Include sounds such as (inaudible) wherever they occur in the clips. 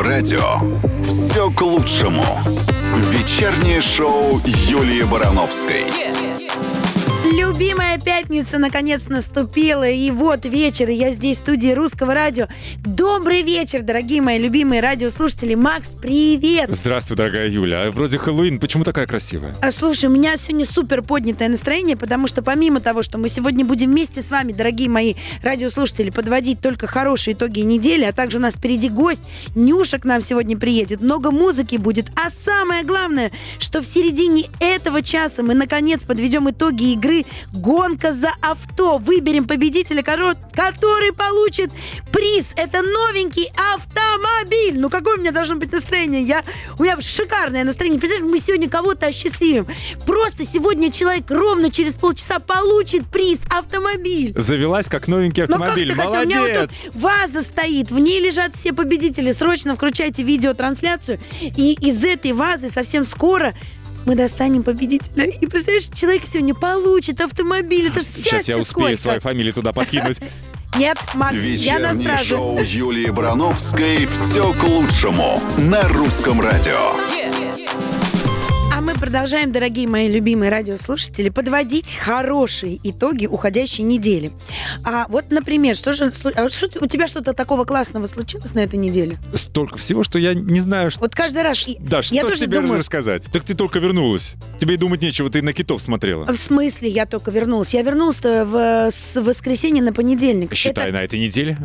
радио все к лучшему. Вечернее шоу Юлии Барановской. Любимая пятница наконец наступила, и вот вечер, и я здесь в студии Русского радио. Добрый вечер, дорогие мои любимые радиослушатели. Макс, привет! Здравствуй, дорогая Юля. А вроде Хэллоуин, почему такая красивая? А, слушай, у меня сегодня супер поднятое настроение, потому что помимо того, что мы сегодня будем вместе с вами, дорогие мои радиослушатели, подводить только хорошие итоги недели, а также у нас впереди гость, Нюша к нам сегодня приедет, много музыки будет, а самое главное, что в середине этого часа мы наконец подведем итоги игры «Гонка за авто». Выберем победителя, который получит приз. Это новенький автомобиль. Ну, какое у меня должно быть настроение? Я, у меня шикарное настроение. Представляешь, мы сегодня кого-то осчастливим. Просто сегодня человек ровно через полчаса получит приз автомобиль. Завелась как новенький автомобиль. Ну, как Молодец! Хотел? У меня вот тут ваза стоит, в ней лежат все победители. Срочно включайте видеотрансляцию. И из этой вазы совсем скоро мы достанем победителя. И представляешь, человек сегодня получит автомобиль. Это же Сейчас я успею сколько. свою фамилию туда подкинуть. (laughs) Нет, Макс, я на Вечернее страже. шоу Юлии Барановской все к лучшему на русском радио. Мы продолжаем, дорогие мои любимые радиослушатели, подводить хорошие итоги уходящей недели. А вот, например, что же а что, у тебя что-то такого классного случилось на этой неделе? Столько всего, что я не знаю, что... Вот каждый раз. Ш- Да, я что тоже тебе думаю, рассказать? Так ты только вернулась. Тебе и думать нечего, ты на китов смотрела. в смысле я только вернулась? Я вернулась-то в, с воскресенья на понедельник. Считай, Это- на этой неделе.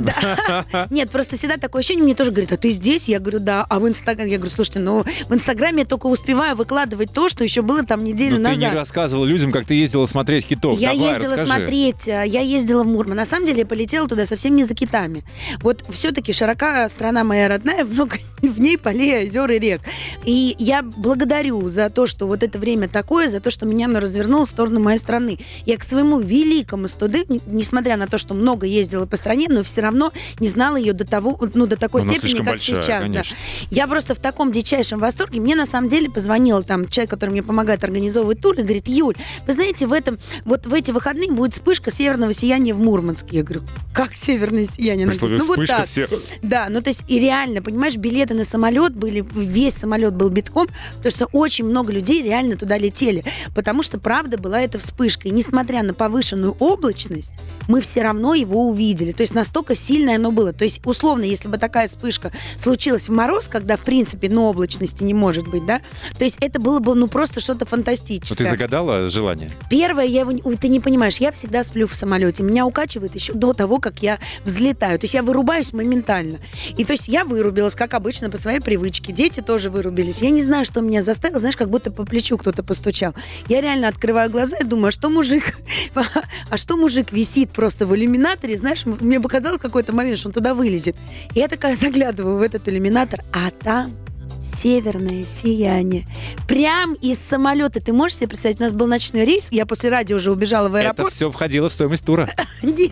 (laughs) Нет, просто всегда такое ощущение, мне тоже говорят, а ты здесь? Я говорю, да. А в Инстаграме, я говорю, слушайте, ну в Инстаграме я только успеваю выкладывать то, что еще было там неделю Но ты не назад. рассказывал людям, как ты ездила смотреть китов. Я Давай, ездила расскажи. смотреть, э, я ездила в Мурман. На самом деле я полетела туда совсем не за китами. Вот все-таки широка страна моя родная, (laughs) много в ней полей, озер и рек. И я благодарю за то, что вот это время такое, за то, что меня оно развернуло в сторону моей страны. Я к своему великому студу, н- несмотря на то, что много ездила по стране, но все равно не знала ее до того, ну, до такой Она степени, как большая, сейчас. да. Я просто в таком дичайшем восторге. Мне на самом деле позвонил там человек, который мне помогает организовывать тур, и говорит, Юль, вы знаете, в этом, вот в эти выходные будет вспышка северного сияния в Мурманске. Я говорю, как северное сияние? Она говорит, ну вот так. все... Да, ну то есть и реально, понимаешь, билеты на самолет были, весь самолет был битком, потому что очень много людей реально туда летели, потому что правда была эта вспышка. И несмотря на повышенную облачность, мы все равно его увидели. То есть настолько сильное оно было. То есть условно, если бы такая вспышка случилась в мороз, когда в принципе, ну, облачности не может быть, да, то есть это было бы, ну, просто что-то Ну, фантастическое. ты загадала желание? Первое, я его, ты не понимаешь, я всегда сплю в самолете. Меня укачивает еще до того, как я взлетаю. То есть я вырубаюсь моментально. И то есть я вырубилась, как обычно, по своей привычке. Дети тоже вырубились. Я не знаю, что меня заставило, знаешь, как будто по плечу кто-то постучал. Я реально открываю глаза и думаю, а что мужик, (laughs) а что мужик висит просто в иллюминаторе, знаешь, мне показалось какой-то момент, что он туда вылезет. И я такая заглядываю в этот иллюминатор, а там северное сияние. Прям из самолета. Ты можешь себе представить, у нас был ночной рейс, я после радио уже убежала в Это аэропорт. все входило в стоимость тура. (laughs) Нет.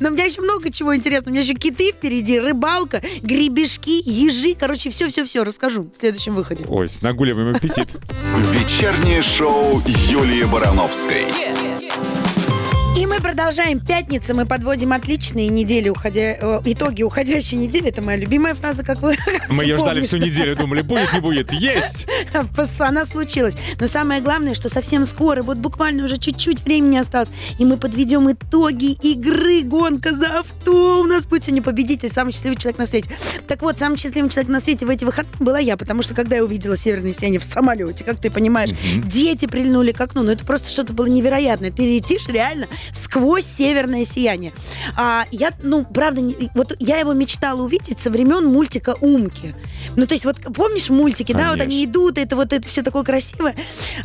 Но у меня еще много чего интересного. У меня еще киты впереди, рыбалка, гребешки, ежи. Короче, все-все-все расскажу в следующем выходе. Ой, нагуливаем аппетит. Вечернее шоу Юлии Барановской. Мы продолжаем. Пятница. Мы подводим отличные недели, уходя, э, итоги уходящей недели. Это моя любимая фраза, как вы (laughs) Мы ее ждали всю неделю, думали, будет, не будет. Есть! (laughs) Она случилась. Но самое главное, что совсем скоро, вот буквально уже чуть-чуть времени осталось, и мы подведем итоги игры «Гонка за авто». У нас будет сегодня победитель, самый счастливый человек на свете. Так вот, самый счастливый человек на свете в эти выходные была я, потому что когда я увидела северное сияние в самолете, как ты понимаешь, дети прильнули к окну, ну это просто что-то было невероятное. Ты летишь реально сквозь северное сияние. А я, ну, правда, не- вот я его мечтала увидеть со времен мультика «Умки». Ну, то есть вот помнишь мультики, да, вот они Конечно. идут, это вот это все такое красивое.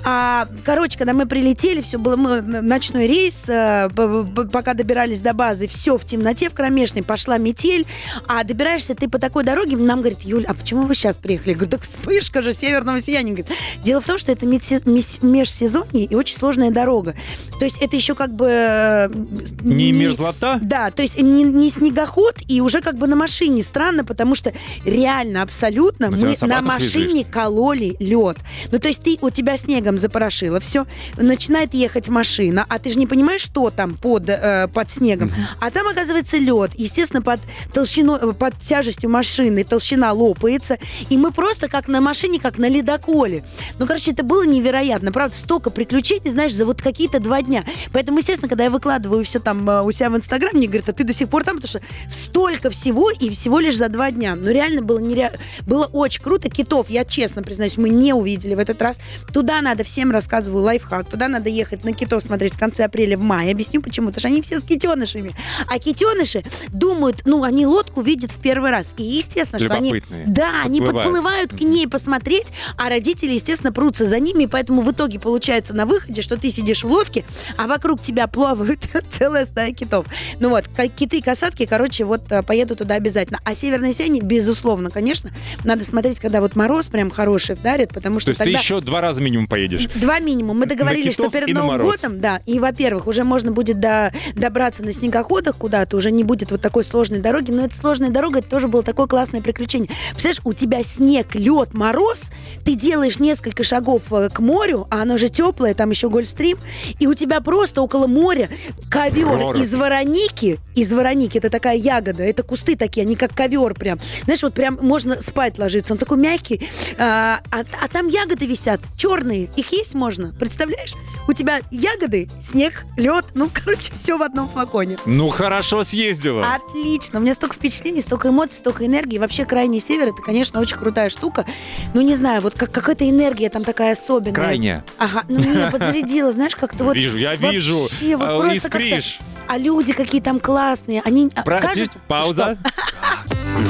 А, короче, когда мы прилетели, все было мы, ночной рейс, э, п- пока добирались до базы, все в темноте, в кромешной, пошла метель, а добираешься ты по такой дороге, нам говорит, Юль, а почему вы сейчас приехали? Я говорю, так вспышка же северного сияния. Говорит, Дело в том, что это межсезонье и очень сложная дорога. То есть это еще как бы э, Не мерзлота? Да, то есть не, не снегоход и уже как бы на машине. Странно, потому что реально, абсолютно, Но ты мы на собаках на машине кололи лед. Ну, то есть ты, у тебя снегом запорошило, все, начинает ехать машина, а ты же не понимаешь, что там под, э, под снегом. А там, оказывается, лед. Естественно, под толщиной, э, под тяжестью машины толщина лопается, и мы просто как на машине, как на ледоколе. Ну, короче, это было невероятно. Правда, столько приключений, знаешь, за вот какие-то два дня. Поэтому, естественно, когда я выкладываю все там э, у себя в Инстаграм, мне говорят, а ты до сих пор там, потому что столько всего и всего лишь за два дня. Ну, реально было, нере... было очень круто. Китов, я честно признаюсь, мы не увидели в этот раз. Туда надо, всем рассказываю лайфхак, туда надо ехать на китов смотреть в конце апреля, в мае. Объясню почему. Потому что они все с китенышами. А китеныши думают, ну, они лодку видят в первый раз. И естественно, что они... Да, они Подплывают. подплывают к ней посмотреть, а родители, естественно, прутся за ними, и поэтому в итоге получается на выходе, что ты сидишь в лодке, а вокруг тебя плавают (laughs) целая стая китов. Ну вот, киты и касатки, короче, вот э, поеду туда обязательно. А северное сияние, безусловно, конечно, надо смотреть, когда вот мороз прям хороший вдарит, потому что То есть ты еще два раза минимум поедешь. Два минимум. Мы договорились, что перед Новым годом, да, и, во-первых, уже можно будет до, добраться на снегоходах куда-то, уже не будет вот такой сложной дороги, но эта сложная дорога, это тоже было такое классное приключение. Представляешь, у тебя снег, лед, мороз, ты делаешь несколько шагов э, к морю, а оно же теплое, там еще Гольфстрим, и у тебя просто около моря ковер Прорубь. из вороники, из вороники, это такая ягода, это кусты такие, они как ковер прям. Знаешь, вот прям можно спать ложиться, он такой мягкий, а, а- а там ягоды висят, черные, их есть можно, представляешь? У тебя ягоды, снег, лед, ну, короче, все в одном флаконе. Ну, хорошо съездила. Отлично. У меня столько впечатлений, столько эмоций, столько энергии. Вообще, крайний север это, конечно, очень крутая штука. Ну, не знаю, вот как, какая-то энергия там такая особенная. Крайняя. Ага, ну не, подзарядила, знаешь, как-то вот... Вижу, я вижу. вообще вот А, просто как-то- искришь. А люди какие там классные. Они... а, Братец, кажется, пауза.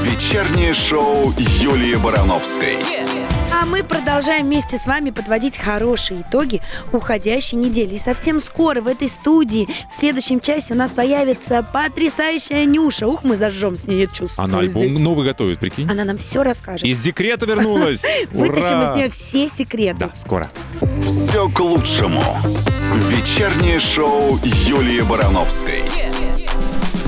Вечернее шоу Юлии Барановской. А мы продолжаем вместе с вами подводить хорошие итоги уходящей недели. И совсем скоро в этой студии, в следующем часе, у нас появится потрясающая Нюша. Ух, мы зажжем с ней, я чувствую Она альбом здесь. новый готовит, прикинь. Она нам все расскажет. Из декрета вернулась. (laughs) Вытащим из нее все секреты. Да, скоро. Все к лучшему. Вечернее шоу Юлии Барановской.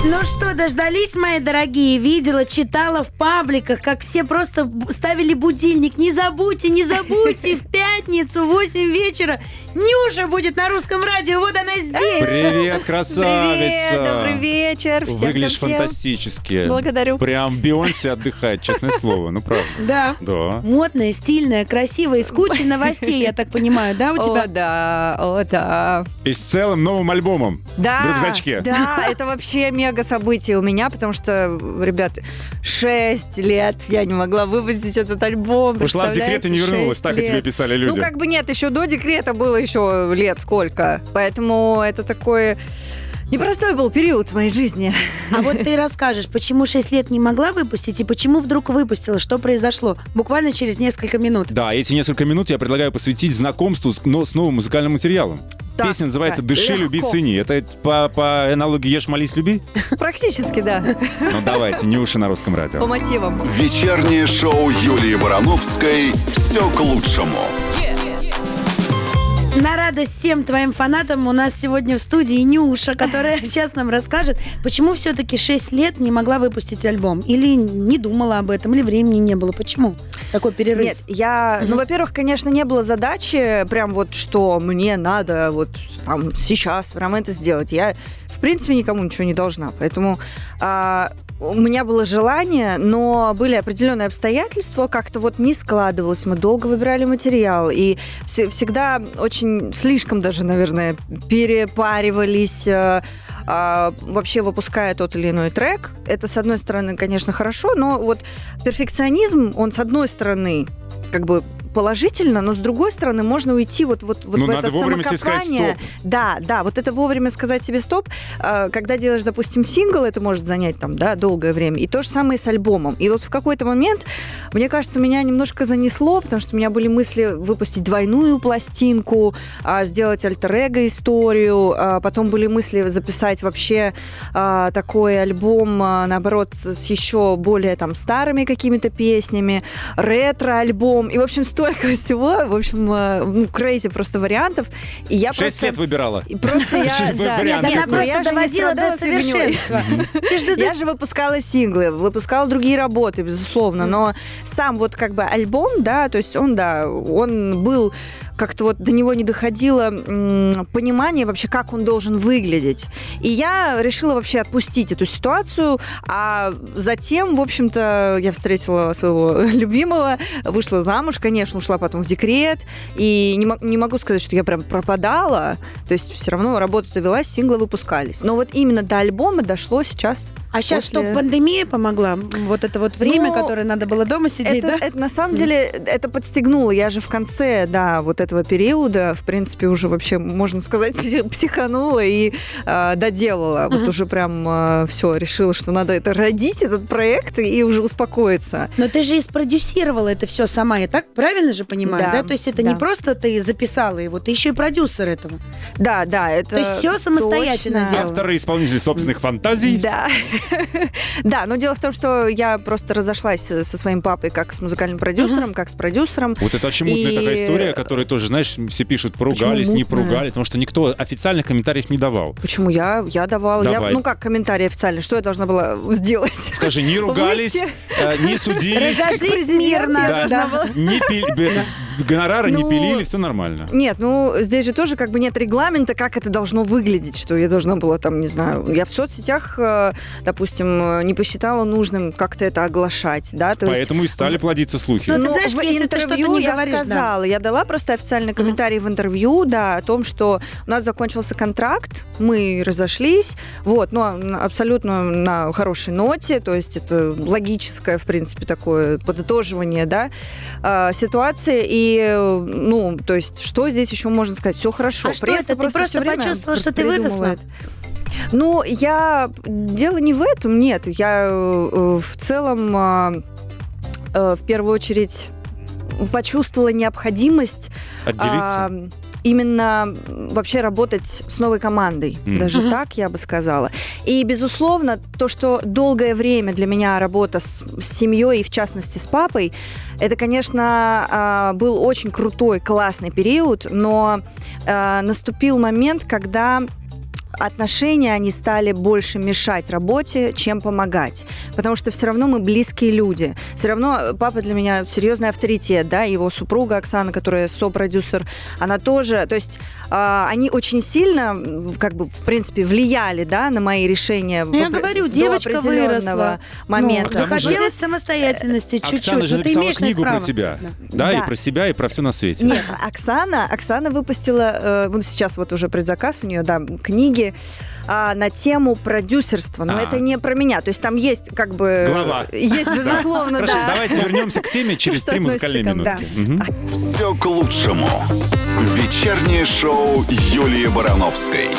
Ну что, дождались, мои дорогие? Видела, читала в пабликах, как все просто ставили будильник. Не забудьте, не забудьте, в (laughs) пятницу в 8 вечера Нюша будет на русском радио. Вот она здесь. Привет, красавица. Привет, добрый вечер. Всем, Выглядишь всем, всем. фантастически. Благодарю. Прям Бейонсе отдыхает, честное слово. Ну, правда. Да. Да. Модная, стильная, красивая, с кучей новостей, я так понимаю, да, у О, тебя? да, о, да. И с целым новым альбомом. Да, В рюкзачке. Да, это вообще мега событие у меня, потому что, ребят, 6 лет я не могла выпустить этот альбом. Ушла в декрет и не вернулась. 6 Так о тебе писали люди. Ну, как бы нет, еще до декрета было еще лет сколько. Поэтому это такой непростой был период в моей жизни. А вот ты расскажешь, почему 6 лет не могла выпустить и почему вдруг выпустила, что произошло? Буквально через несколько минут. Да, эти несколько минут я предлагаю посвятить знакомству с, но- с новым музыкальным материалом. Так, Песня называется да, «Дыши, легко. люби, цени». Это по, по аналогии «Ешь, молись, люби»? Практически, да. Ну давайте, не уши на русском По радио. мотивам. Вечернее шоу Юлии Барановской. Все к лучшему. На радость всем твоим фанатам у нас сегодня в студии Нюша, которая (laughs) сейчас нам расскажет, почему все-таки 6 лет не могла выпустить альбом. Или не думала об этом, или времени не было. Почему такой перерыв? Нет, я, ну, во-первых, конечно, не было задачи прям вот, что мне надо вот там сейчас прям это сделать. Я, в принципе, никому ничего не должна, поэтому а, у меня было желание, но были определенные обстоятельства, как-то вот не складывалось. Мы долго выбирали материал и вс- всегда очень слишком даже, наверное, перепаривались. э, а, вообще выпуская тот или иной трек. Это, с одной стороны, конечно, хорошо, но вот перфекционизм, он, с одной стороны, как бы положительно, но с другой стороны можно уйти вот, вот, вот Ну, в это самокопание. Да, да, вот это вовремя сказать себе стоп. Э, Когда делаешь, допустим, сингл, это может занять там, да, долгое время. И то же самое с альбомом. И вот в какой-то момент, мне кажется, меня немножко занесло, потому что у меня были мысли выпустить двойную пластинку, а, сделать альтер историю, а, потом были мысли записать вообще а, такой альбом, а, наоборот, с с еще более там старыми какими-то песнями, ретро-альбом. И, в общем, столько столько (laughs) всего, в общем, э, ну, crazy просто вариантов. И я Шесть просто... лет выбирала. И просто я, (laughs) да, нет, Она ну, я просто доводила до совершенства. (laughs) Я же выпускала синглы, выпускала другие работы, безусловно, но сам вот как бы альбом, да, то есть он, да, он был как-то вот до него не доходило понимание вообще, как он должен выглядеть. И я решила вообще отпустить эту ситуацию, а затем, в общем-то, я встретила своего (laughs) любимого, вышла замуж, конечно, ушла потом в декрет, и не, не могу сказать, что я прям пропадала, то есть все равно работа-то велась, синглы выпускались. Но вот именно до альбома дошло сейчас А сейчас после- что, пандемия помогла? Вот это вот время, Ну, которое надо было дома сидеть, это, да? это на самом деле это подстегнуло. Я же в конце, да, вот этого периода, в принципе, уже вообще, можно сказать, (laughs) пси- психанула и э, доделала. Вот Ага. уже прям все, решила, что надо это родить, этот проект, и уже успокоиться. Но ты же и спродюсировала это все сама, я так правильно же понимаю, да? Да, То есть это да. не просто ты записала его, ты еще и продюсер этого. Да, да, это То есть всё самостоятельно точно. делала? Автор и исполнитель собственных фантазий. Да. (laughs) да, но дело в том, что я просто разошлась со своим папой как с музыкальным продюсером, как с продюсером. Вот это вообще мутная И- такая история, которая тоже, знаешь, все пишут, поругались, Почему не мутная? поругались, потому что никто официальных комментариев не давал. Почему я? Я давала. Я, ну как комментарий официальный? Что я должна была сделать? Скажи, не ругались, Выйти. э, не судились, Разошлись мирно. да, не пили- гонорары не Ну, пилили, все нормально. Нет, ну здесь же тоже как бы нет регламента, как это должно выглядеть, что я должна была там, не знаю, я в соцсетях, э, допустим, не посчитала нужным как-то это оглашать, да, то есть Поэтому и стали плодиться слухи. Ну, ты Ну, знаешь, в если ты что-то интервью не я говоришь, да. сказала, я дала просто официальный комментарий в интервью, да, о том, что у нас закончился контракт, мы разошлись, вот, но абсолютно на хорошей ноте, то есть это логическое, в принципе, такое подытоживание, да, а, ситуации, и, ну, то есть, что здесь еще можно сказать? Все хорошо. А что Пресса это? Ты просто почувствовала, что ты выросла? Ну, я... Дело не в этом, нет. Я э, в целом, э, э, в первую очередь, почувствовала необходимость Отделиться. а, именно вообще работать с новой командой. Мгм. Даже Мгм. так я бы сказала. И, безусловно, то, что долгое время для меня работа с, с семьей и, в частности, с папой, это, конечно, а, был очень крутой, классный период, но а, наступил момент, когда отношения, они стали больше мешать работе, чем помогать. Потому что все равно мы близкие люди. Все равно папа для меня серьезный авторитет, да, его супруга Оксана, которая сопродюсер, она тоже, то есть а, они очень сильно, как бы, в принципе, влияли, да, на мои решения. Ну, я в опре- говорю, до девочка выросла. момента. Ну, тому же- захотелось самостоятельности Оксана чуть-чуть, же но ты написала книгу про тебя. Да. Да, и про себя, и про все на свете. Нет, Оксана, Оксана выпустила, э, вот сейчас вот уже предзаказ у нее, да, книги а, на тему продюсерства. Но А. это не про меня. То есть там есть как бы... Глава. Есть, (laughs) безусловно, Хорошо, да. давайте вернемся к теме через три музыкальные минутки. Все к лучшему. Вечернее шоу Юлии Барановской.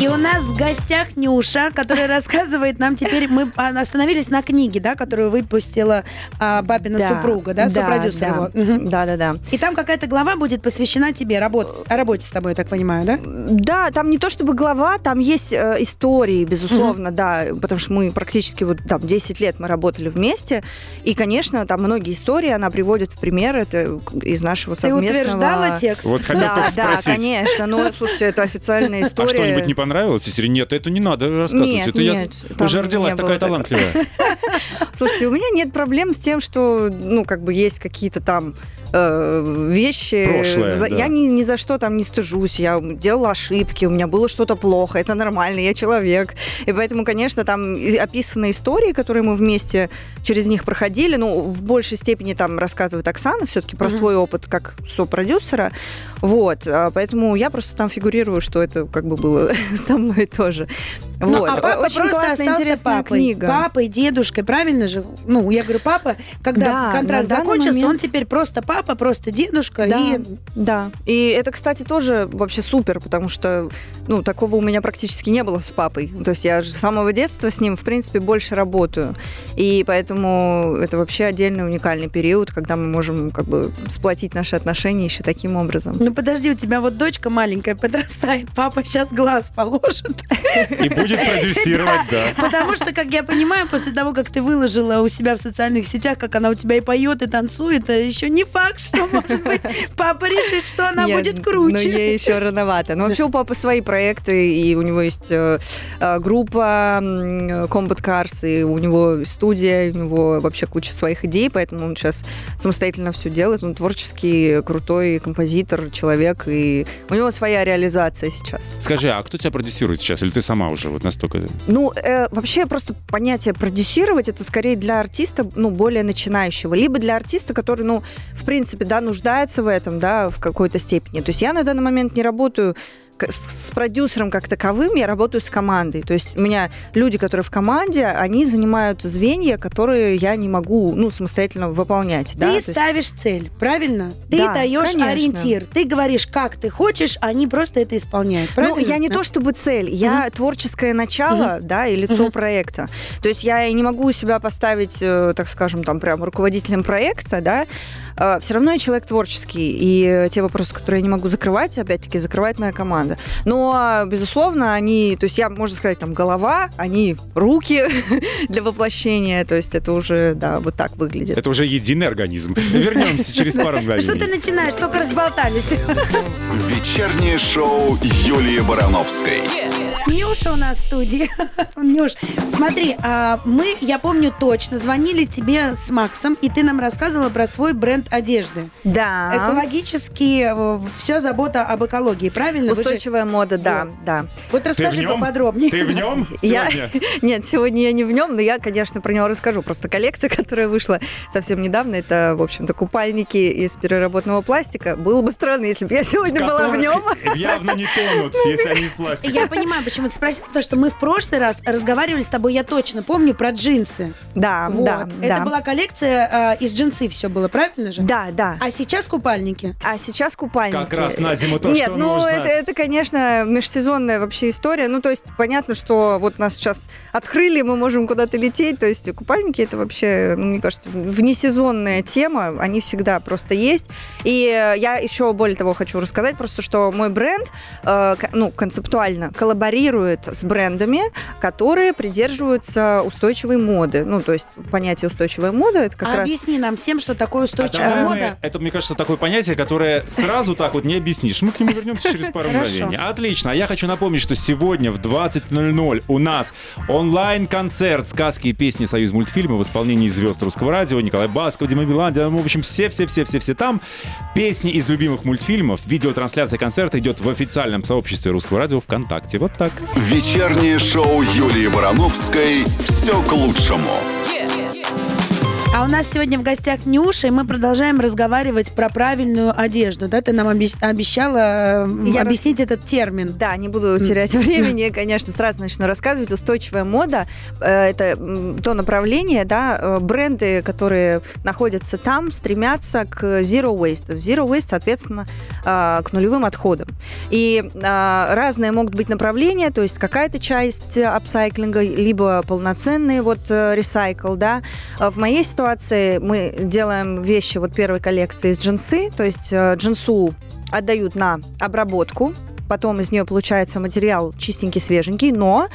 И у нас в гостях Нюша, которая (laughs) рассказывает нам теперь, мы а, остановились на книге, да, которую выпустила а, папина Да, супруга, да, сопродюсер да, его. Да, да, да. И там какая-то глава будет посвящена тебе, работ, о работе с тобой, я так понимаю, да? Да, там не то чтобы глава, там есть э, истории, безусловно, да, потому что мы практически вот там 10 лет мы работали вместе, и, конечно, там многие истории она приводит в пример, это из нашего Ты совместного... утверждала текст? Вот хотел Да, только да, спросить. конечно, ну, слушайте, это официальная история. А что-нибудь не понравилось? Если нет, это не надо рассказывать. Нет, это я нет, там уже родилась такая талантливая. (laughs) Слушайте, у меня нет проблем с тем, что, ну, как бы есть какие-то там э, вещи. Прошлое, За- да. Я ни, ни за что там не стыжусь. Я делала ошибки, у меня было что-то плохо. Это нормально, я человек. И поэтому, конечно, там описаны истории, которые мы вместе через них проходили. Ну, в большей степени там рассказывает Оксана все-таки про Мгм. свой опыт как сопродюсера. Вот. А Поэтому я просто там фигурирую, что это как бы было (laughs) со мной тоже. Ну, вот. а папа Очень просто классная, остался интересная папой. книга. Папой, дедушкой, правильно же? Ну, я говорю, папа, когда Да, контракт закончился, он момент- теперь просто папа, просто дедушка. Да, И да. И это, кстати, тоже вообще супер, потому что, ну, такого у меня практически не было с папой. То есть я же с самого детства с ним, в принципе, больше работаю. И поэтому это вообще отдельный уникальный период, когда мы можем как бы сплотить наши отношения еще таким образом. Ну подожди, у тебя вот дочка маленькая подрастает, папа сейчас глаз положит. И будет будет продюсировать, да. Потому что, как я понимаю, после того, как ты выложила у себя в социальных сетях, как она у тебя и поет, и танцует, это еще не факт, что, может быть, папа решит, что она Нет, будет Но круче. ей еще рановато. Но вообще у папы свои проекты, и у него есть э, э, группа Combat Cars, и у него студия, у него вообще куча своих идей, поэтому он сейчас самостоятельно все делает. Он творческий, крутой композитор, человек, и у него своя реализация сейчас. Скажи, а кто тебя продюсирует сейчас? Или ты сама уже вот настолько... Ну, э, вообще просто понятие продюсировать это скорее для артиста, ну, более начинающего, либо для артиста, который, ну, в принципе, да, нуждается в этом, да, в какой-то степени. То есть я на данный момент не работаю с продюсером как таковым, я работаю с командой. То есть у меня люди, которые в команде, они занимают звенья, которые я не могу, ну, самостоятельно выполнять. да, Ты есть- ставишь цель, правильно? Ты Да, даешь конечно. ориентир. Ты говоришь, как ты хочешь, они просто это исполняют. Правильно? Ну, я не Да. то чтобы цель, я творческое начало, да, и лицо Мгм. проекта. То есть я не могу себя поставить, э, так скажем, там прям руководителем проекта, да. Все равно я человек творческий, и те вопросы, которые я не могу закрывать, опять-таки, закрывает моя команда. Но, безусловно, они, то есть я, можно сказать, там, голова, они руки (laughs) для воплощения, то есть это уже, да, вот так выглядит. Это уже единый организм. Вернемся через пару Ну, (laughs) Что ты мгновений. начинаешь? Только разболтались. Вечернее шоу Юлии Барановской. Нюша у нас в студии. (laughs) Нюш, смотри, а мы, я помню точно, звонили тебе с Максом, и ты нам рассказывала про свой бренд одежды. Да. Экологически, все забота об экологии, правильно? Вы же- Устойчивая мода, да, Вот. да. Вот в расскажи поподробнее. Ты в нем (laughs) Я- сегодня? (laughs) Нет, сегодня я не в нем, но я, конечно, про него расскажу. Просто коллекция, которая вышла совсем недавно, это, в общем-то, купальники из переработанного пластика. Было бы странно, если бы я сегодня была в нем. Явно не тонут, если они из пластика. Я понимаю, почему ты спросила, потому что мы в прошлый раз разговаривали с тобой, я точно помню, про джинсы. Да, Вот. да, Это да. была коллекция э, из джинсы, все было, правильно же? Да, да. А сейчас купальники. А сейчас купальники. Как раз на зиму то, Нет, что ну нужно. Это, это, конечно, межсезонная вообще история. Ну, то есть понятно, что вот нас сейчас открыли, мы можем куда-то лететь. То есть купальники это вообще, ну, мне кажется, внесезонная тема. Они всегда просто есть. И э, я еще более того хочу рассказать просто, что мой бренд, э, ну, концептуально коллаборирует с брендами, которые придерживаются устойчивой моды. Ну, то есть понятие устойчивая мода это как А раз... Объясни нам всем, что такое А устойчивая мы- мода. Это, мне кажется, такое понятие, которое сразу так вот не объяснишь. Мы к нему вернемся через (laughs) пару мгновений. Отлично. А я хочу напомнить, что сегодня в 20.00 у нас онлайн-концерт сказки и песни Союз мультфильма в исполнении звезд русского радио Николай Басков, Дима Билан, Дима- в общем, все-все-все-все-все там. Песни из любимых мультфильмов. Видеотрансляция концерта идет в официальном сообществе русского радио ВКонтакте. Вот так. Вечернее шоу Юлии Барановской «Все к лучшему». А у нас сегодня в гостях Нюша, и мы продолжаем разговаривать про правильную одежду. Да, ты нам обещ- обещала э, Я объяснить этот термин. Да, не буду терять времени, конечно, сразу начну рассказывать. Устойчивая мода э, это то направление, да, э, бренды, которые находятся там, стремятся к zero waste. Zero waste, соответственно, э, к нулевым отходам. И разные могут быть направления, то есть какая-то часть апсайклинга, либо полноценный вот ресайкл, да. В моей ситуации мы делаем вещи вот первой коллекции из джинсы, то есть э, джинсу отдают на обработку, потом из нее получается материал чистенький, свеженький, но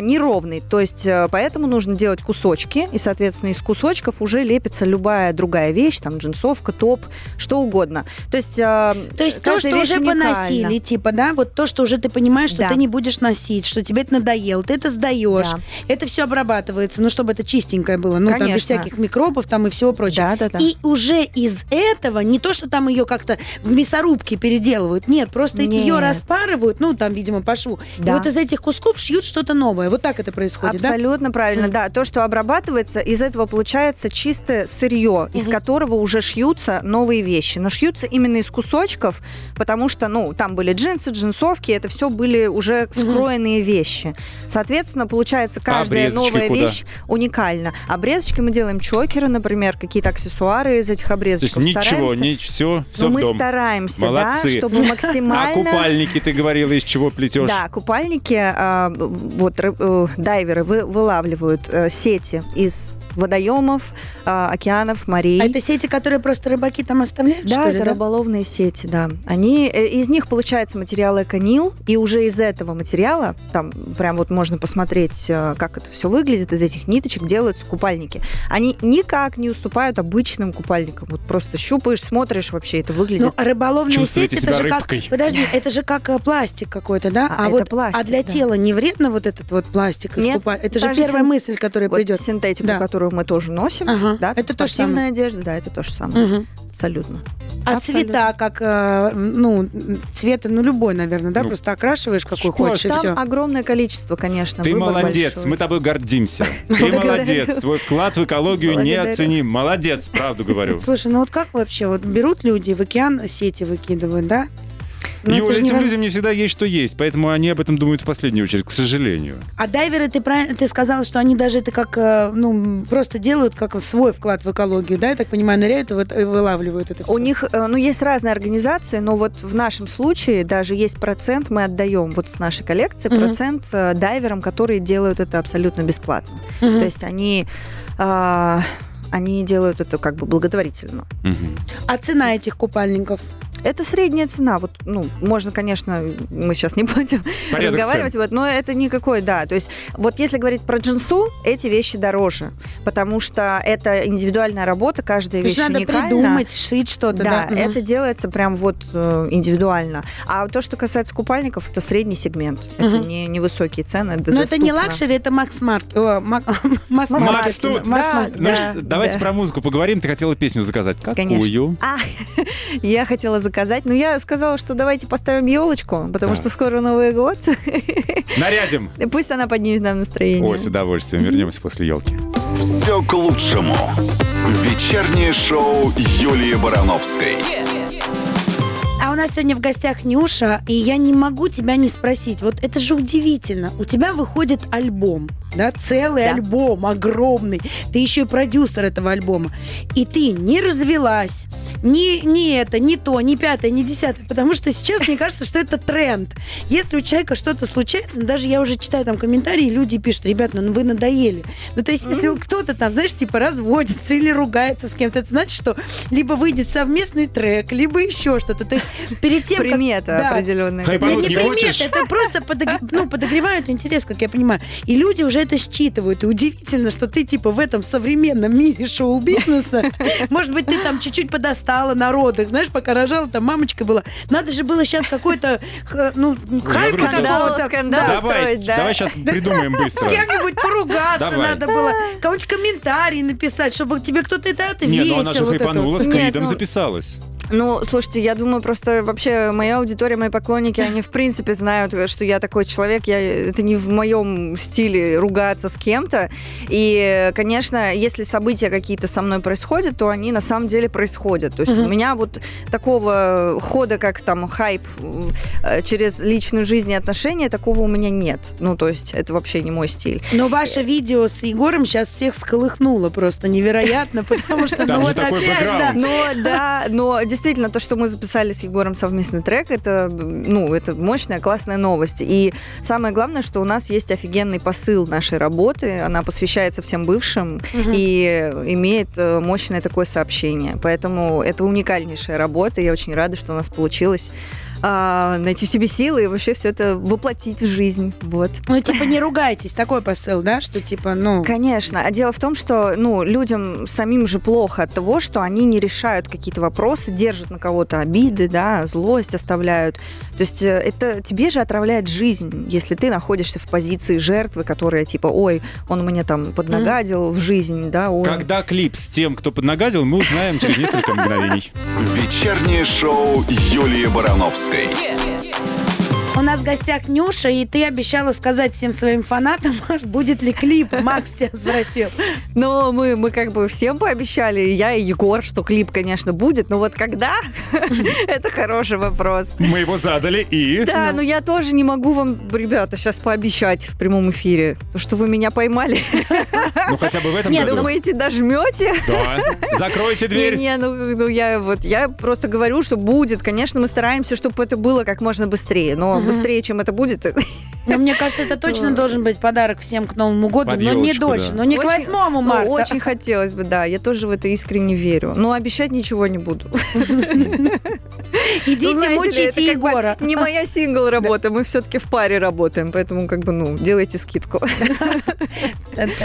неровный. То есть э, поэтому нужно делать кусочки, и, соответственно, из кусочков уже лепится любая другая вещь, там джинсовка, топ, что угодно. То есть, э, То есть то, что уже уникальна. поносили, типа, да, вот то, что уже ты понимаешь, что Да. ты не будешь носить, что тебе это надоело, ты это сдаешь, Да. это все обрабатывается, ну, чтобы это чистенькое было, ну, там, без Конечно. всяких микробов там и всего прочего. Да, да, да. И уже из этого, не то, что там ее как-то в мясорубке переделывают, нет, просто Нет. ее распарывают, ну, там, видимо, по шву, и Да. вот из этих кусков шьют что-то новое. Вот так это происходит, да? Абсолютно правильно, Мгм. да. То, что обрабатывается, из этого получается чистое сырье, из Мгм. которого уже шьются новые вещи. Но шьются именно из кусочков, потому что, ну, там были джинсы, джинсовки, это все были уже скроенные вещи. Соответственно, получается, каждая обрезочки новая куда? вещь уникальна. Обрезочки мы делаем чокеры, например, какие-то аксессуары из этих То есть ничего, Стараемся. не, все, все Но в мы дом. стараемся, Молодцы. да, чтобы (laughs) А максимально... купальники, ты говорила, из чего плетешь? Да, купальники, а, вот дайверы вы- вылавливают э, сети из водоемов, а, океанов, морей. А это сети, которые просто рыбаки там оставляют, Да, что ли, это рыболовные сети, да. Они, э, из них получается материал эконил, и уже из этого материала, там прям вот можно посмотреть, э, как это все выглядит, из этих ниточек делаются купальники. Они никак не уступают обычным купальникам. Вот просто щупаешь, смотришь вообще, это выглядит. Ну, а рыболовная Чувствуете сеть, это же рыбкой. как... Подожди, это же как э, пластик какой-то, да? А, это вот, пластик, а для да. тела не вредно вот этот вот пластик Нет, купа- Это же первая син- мысль, которая вот придет. синтетику, Да. которую мы тоже носим, Ага, да, это то же одежда, да, это то же самое, Мгм. абсолютно. А Абсолютно. цвета, как, э, ну, цвета, ну, любой, наверное, да? Ну, Просто окрашиваешь, какой хочешь, и Там все. огромное количество, конечно, Ты выбор молодец, большой. мы тобой гордимся. (laughs) Ты молодец, твой вклад в экологию неоценим. Молодец, правду говорю. Слушай, ну вот как вообще? Вот берут люди в океан сети выкидывают, да? Ну, это Юля, же этим невоз- людям не всегда есть что есть, поэтому они об этом думают в последнюю очередь, к сожалению. А дайверы, ты правильно, ты сказала, что они даже это как, э, ну, просто делают как свой вклад в экологию, да? Я так понимаю, ныряют и и вылавливают это все. У них, э, ну, есть разные организации, но вот в нашем случае даже есть процент, мы отдаем вот с нашей коллекции Мгм. процент э, дайверам, которые делают это абсолютно бесплатно. Мгм. То есть они, а, они делают это как бы благотворительно. Мгм. А цена этих купальников? Это средняя цена. Вот, ну, можно, конечно, мы сейчас не будем (laughs) Порядок разговаривать, вот, но это никакой, да. То есть, вот если говорить про джинсу, эти вещи дороже, потому что это индивидуальная работа, каждая То вещь надо уникальна. придумать, шить что-то, да? Да, это делается прям вот э, индивидуально. А то, что касается купальников, это средний сегмент. Это Мгм. не, невысокие цены. это Но это не доступно. luxury, это макс-маркет. Макс тут. (laughs) Ну Да, давайте да. про музыку поговорим. Ты хотела песню заказать. Какую? Конечно. А, (laughs) я хотела заказать. Ну, я сказала, что давайте поставим елочку, потому Так. что скоро Новый год. Нарядим. (laughs) Пусть она поднимет нам настроение. Ой, с удовольствием. Вернемся после елки. Все к лучшему. Вечернее шоу Юлии Барановской. А у нас сегодня в гостях Нюша, и я не могу тебя не спросить. Вот это же удивительно. У тебя выходит альбом, да, целый Да. альбом, огромный. Ты еще и продюсер этого альбома. И ты не развелась, ни, ни это, ни то, ни пятое, ни десятое. Потому что сейчас мне кажется, что это тренд. Если у человека что-то случается, ну, даже я уже читаю там комментарии, люди пишут, ребята, ну вы надоели. Ну то есть, если кто-то там, знаешь, типа разводится или ругается с кем-то, это значит, что либо выйдет совместный трек, либо еще что-то. То есть перед тем, как- Примета Да. определенная. Хайп- нет, Пород не не примет, хочешь? это просто подогр- ну, подогревают интерес, как я понимаю. И люди уже это считывают. И удивительно, что ты типа в этом современном мире шоу-бизнеса, (laughs) может быть, ты там чуть-чуть подостала на родах, знаешь, пока рожала, там мамочка была. Надо же было сейчас какой-то, ну, Скандал, какого-то. скандал Да. Давай, давай сейчас придумаем С быстро. кем-нибудь поругаться Давай. надо было, кому-нибудь комментарий написать, чтобы тебе кто-то это ответил. Не, ну она же хайпанула, с Нет, Кридом ну- записалась. Ну, слушайте, я думаю, просто вообще моя аудитория, мои поклонники, они в принципе знают, что я такой человек. Я, это не в моем стиле ругаться с кем-то. И, конечно, если события какие-то со мной происходят, то они на самом деле происходят. То есть Мгм. у меня вот такого хода, как там хайп э, через личную жизнь и отношения, такого у меня нет. Ну, то есть это вообще не мой стиль. Но ваше видео с Егором сейчас всех сколыхнуло просто невероятно, потому что Там ну же вот такой опять, да. Но да, но действительно то, что мы записали с Егором совместный трек, это, ну, это мощная, классная новость. И самое главное, что у нас есть офигенный посыл нашей работы. Она посвящается всем бывшим Мгм. и имеет э, мощное такое сообщение. Поэтому это уникальнейшая работа. Я очень рада, что у нас получилось а, найти в себе силы и вообще все это воплотить в жизнь. Вот. Ну, типа, не ругайтесь, такой посыл, да, что типа, ну... Конечно. А дело в том, что ну, людям самим же плохо от того, что они не решают какие-то вопросы, держат на кого-то обиды, да, злость оставляют. То есть э, это тебе же отравляет жизнь, если ты находишься в позиции жертвы, которая типа, ой, он мне там поднагадил в жизнь, да, ой. Когда клип с тем, кто поднагадил, мы узнаем через несколько мгновений. Вечернее шоу Юлии Барановской. Левицкой. Yeah. У нас в гостях Нюша, и ты обещала сказать всем своим фанатам, (laughs) будет ли клип. Макс тебя спросил. Но мы, мы как бы всем пообещали, я и Егор, что клип, конечно, будет, но вот когда? (laughs) Это хороший вопрос. Мы его задали и... Да, Ну. но я тоже не могу вам, ребята, сейчас пообещать в прямом эфире, то, что вы меня поймали. Ну хотя бы в этом году. Думаете, дожмете? Да. Закройте дверь. Не, не, ну, ну, я вот я просто говорю, что будет. Конечно, мы стараемся, чтобы это было как можно быстрее, но быстрее, чем это будет, (laughs) Но мне кажется, это точно должен быть подарок всем к Новому году, Под но не елочку, дольше, да. но не к Очень- 8 ну, марта. очень хотелось бы, да. Я тоже в это искренне верю. Но обещать ничего не буду. Идите, Ну, знаете ли, мучите это как бы Егора. Не моя сингл работа, мы все-таки в паре работаем, поэтому как бы, ну, делайте скидку.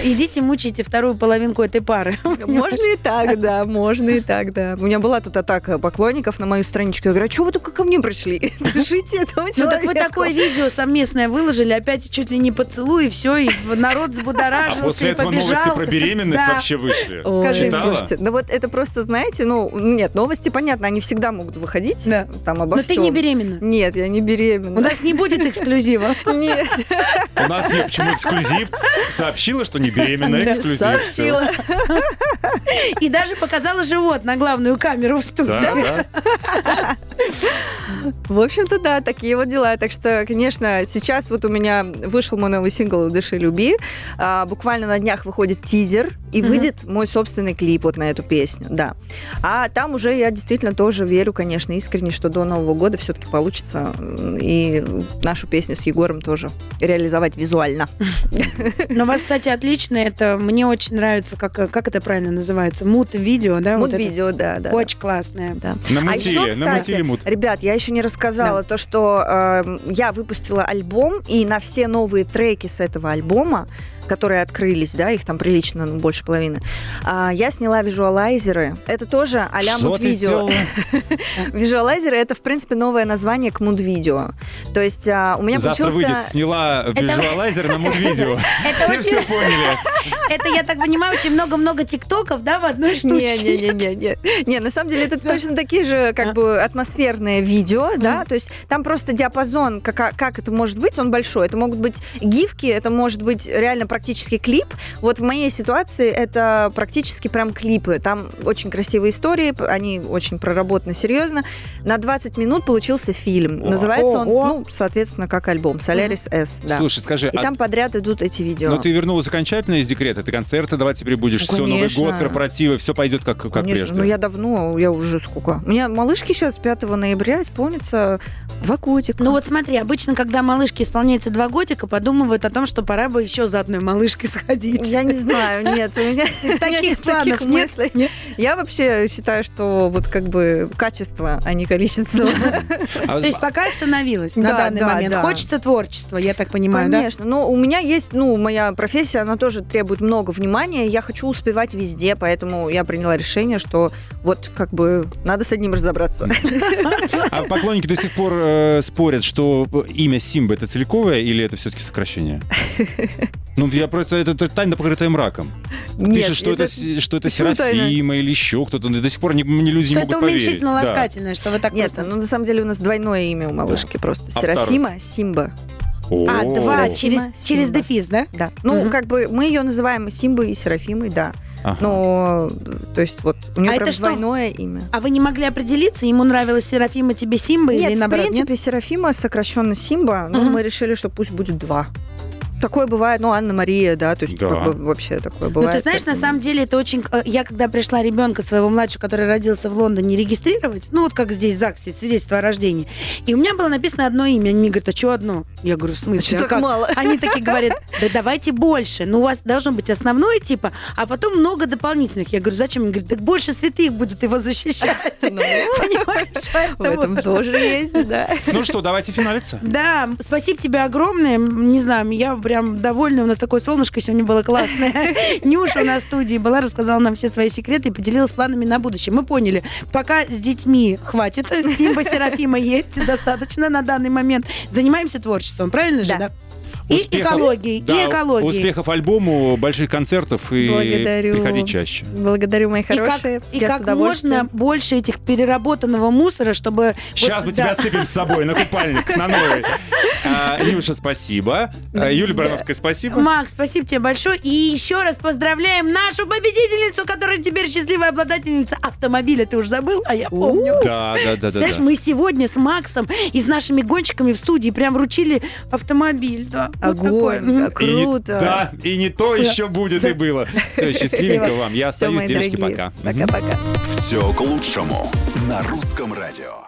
Идите, мучите вторую половинку этой пары. (laughs) Можно и так, да, можно и так, да. У меня была тут атака поклонников на мою страничку. Я говорю, а что вы только ко мне пришли? (laughs) Пишите этому Ну так вы человеку». такое видео совместное выложили, опять чуть ли не поцелуй, и все, и народ А взбудоражился после и этого побежал. новости про беременность Да. вообще вышли. Ой, Скажи, Читала? слушайте, ну вот это просто, знаете, ну, нет, новости, понятно, они всегда могут выходить, Да. там обо Но ты всем. не беременна. Нет, я не беременна. У нас не будет эксклюзива. (laughs) Нет, У нас нет, почему эксклюзив? Сообщила, что не беременна, эксклюзив. сообщила. И даже показала живот на главную камеру в студии. Да, да. В общем-то, да, такие вот дела. Так что, конечно, сейчас вот у меня вышел мой новый сингл «Дыши, люби». А, буквально на днях выходит тизер, и Мгм. выйдет мой собственный клип вот на эту песню, да. А там уже я действительно тоже верю, конечно, искренне, что до Нового года все-таки получится и нашу песню с Егором тоже реализовать визуально. (laughs) Но у вас, кстати, отлично. Это мне очень нравится, как, как это правильно называется? Мут-видео, да? вот Вот да, да. Очень классное. Да. Намутили, а еще, намутили кстати, мут. ребят, я еще не рассказала то, что э, я выпустила альбом, и на все новые треки с этого альбома, которые открылись, да, их там прилично, ну, больше половины, а, я сняла визуалайзеры. Это тоже а-ля Что ты муд-видео. (laughs) Визуалайзеры — это, в принципе, новое название к муд-видео. То есть а, у меня Завтра получился... выйдет, сняла (laughs) визуалайзер на муд-видео. (laughs) Все все поняли. Это, я так понимаю, очень много-много тиктоков, да, в одной штучке? Не-не-не-не. Не, на самом деле это точно такие же как бы атмосферные видео, да, то есть там просто диапазон, как, как это может быть, он большой. Это могут быть гифки, это может быть реально практически клип. Вот в моей ситуации это практически прям клипы. Там очень красивые истории, они очень проработаны серьезно. На 20 минут получился фильм. О. Называется он, Ого. ну, соответственно, как альбом «Солярис S». Да. Слушай, скажи, И а там подряд идут эти видео. но ты вернулась окончательно из декрета? Ты концерты давать теперь будешь, Ну, все, Новый конечно. год, корпоративы, все пойдет как, как Конечно, прежде. ну я давно, я уже сколько. У меня малышке сейчас 5 ноября исполнится два годика. Ну вот смотри, обычно, когда малышке исполняется два годика, подумывают о том, что пора бы еще за одной малышкой сходить. я не знаю, нет, у меня (laughs) Таких планов нет? мыслей. Я вообще считаю, что вот как бы качество, а не количество. (laughs) А- То есть пока остановилась на Да, данный да, момент. Хочется творчества, я так понимаю, да? Конечно, но у меня есть, ну, моя профессия, она тоже требует много внимания, я хочу успевать везде, поэтому я приняла решение, что вот как бы надо с одним разобраться. А поклонники до сих пор э, спорят, что имя Симба это целиковое или это все-таки сокращение? (laughs) Ну, я просто это, это тайна, покрытая мраком. Нет, Пишет, что это, с- что это? Серафима или еще кто-то. До сих пор не, не люди Что не это могут поверить. Да. уменьшительно-ласкательное, что вы так Нет, просто... ну на самом деле у нас двойное имя у малышки просто. А Серафима, Симба. А, О. два, Серафима, через, через Симба. дефис, да? Да. Ну, Мгм. как бы мы ее называем Симбой и Серафимой, да. Ага. Но, то есть вот у нее А прям это что? двойное имя. А вы не могли определиться, ему нравилась Серафима, тебе Симба Нет, или в наоборот, нет? принципе, Серафима сокращенно Симба, но Мгм. мы решили, что пусть будет два. Такое бывает, ну, Анна-Мария, да, то есть Да. как бы вообще такое Ну, бывает. ты знаешь, на поэтому- самом деле это очень... Я когда пришла ребенка своего младшего, который родился в Лондоне, регистрировать, ну, вот как здесь в ЗАГСе, свидетельство о рождении, и у меня было написано одно имя. Они мне говорят, а что одно? Я говорю, в смысле? А а так как?» мало? Они такие говорят, да давайте больше. Ну, у вас должно быть основное, типа, а потом много дополнительных. Я говорю, зачем? Они говорят, так больше святых будут его защищать. (laughs) Ну, Понимаешь? В этом тоже есть, да. Ну что, давайте финалиться. Да, спасибо тебе огромное. Не знаю, я прям довольна. У нас такое солнышко сегодня было классное. (laughs) Нюша у нас в студии была, рассказала нам все свои секреты и поделилась планами на будущее. Мы поняли, пока с детьми хватит. Симба Серафима есть (laughs) достаточно на данный момент. Занимаемся творчеством, правильно же, Да. И Успехов- экологией, да, и экологией. Успехов альбому, больших концертов и Благодарю. приходи чаще. Благодарю, мои И как, хорошие. и Я с как можно больше этих переработанного мусора, чтобы... Сейчас вот, мы да. тебя отсыпем с собой на купальник, на новый. (laughs) А, Нюша, спасибо. А, Юлия Барановская, спасибо. Макс, спасибо тебе большое. И еще раз поздравляем нашу победительницу, которая теперь счастливая обладательница автомобиля. Ты уже забыл, а я помню. Да, да, да, да. Знаешь, мы сегодня с Максом и с нашими гонщиками в студии прям вручили автомобиль. Да. Вот такое. Огонь, как И круто. да, и не то еще будет и было. Все, счастливенько вам. Я остаюсь, девочки, пока. Пока-пока. Все к лучшему на русском радио.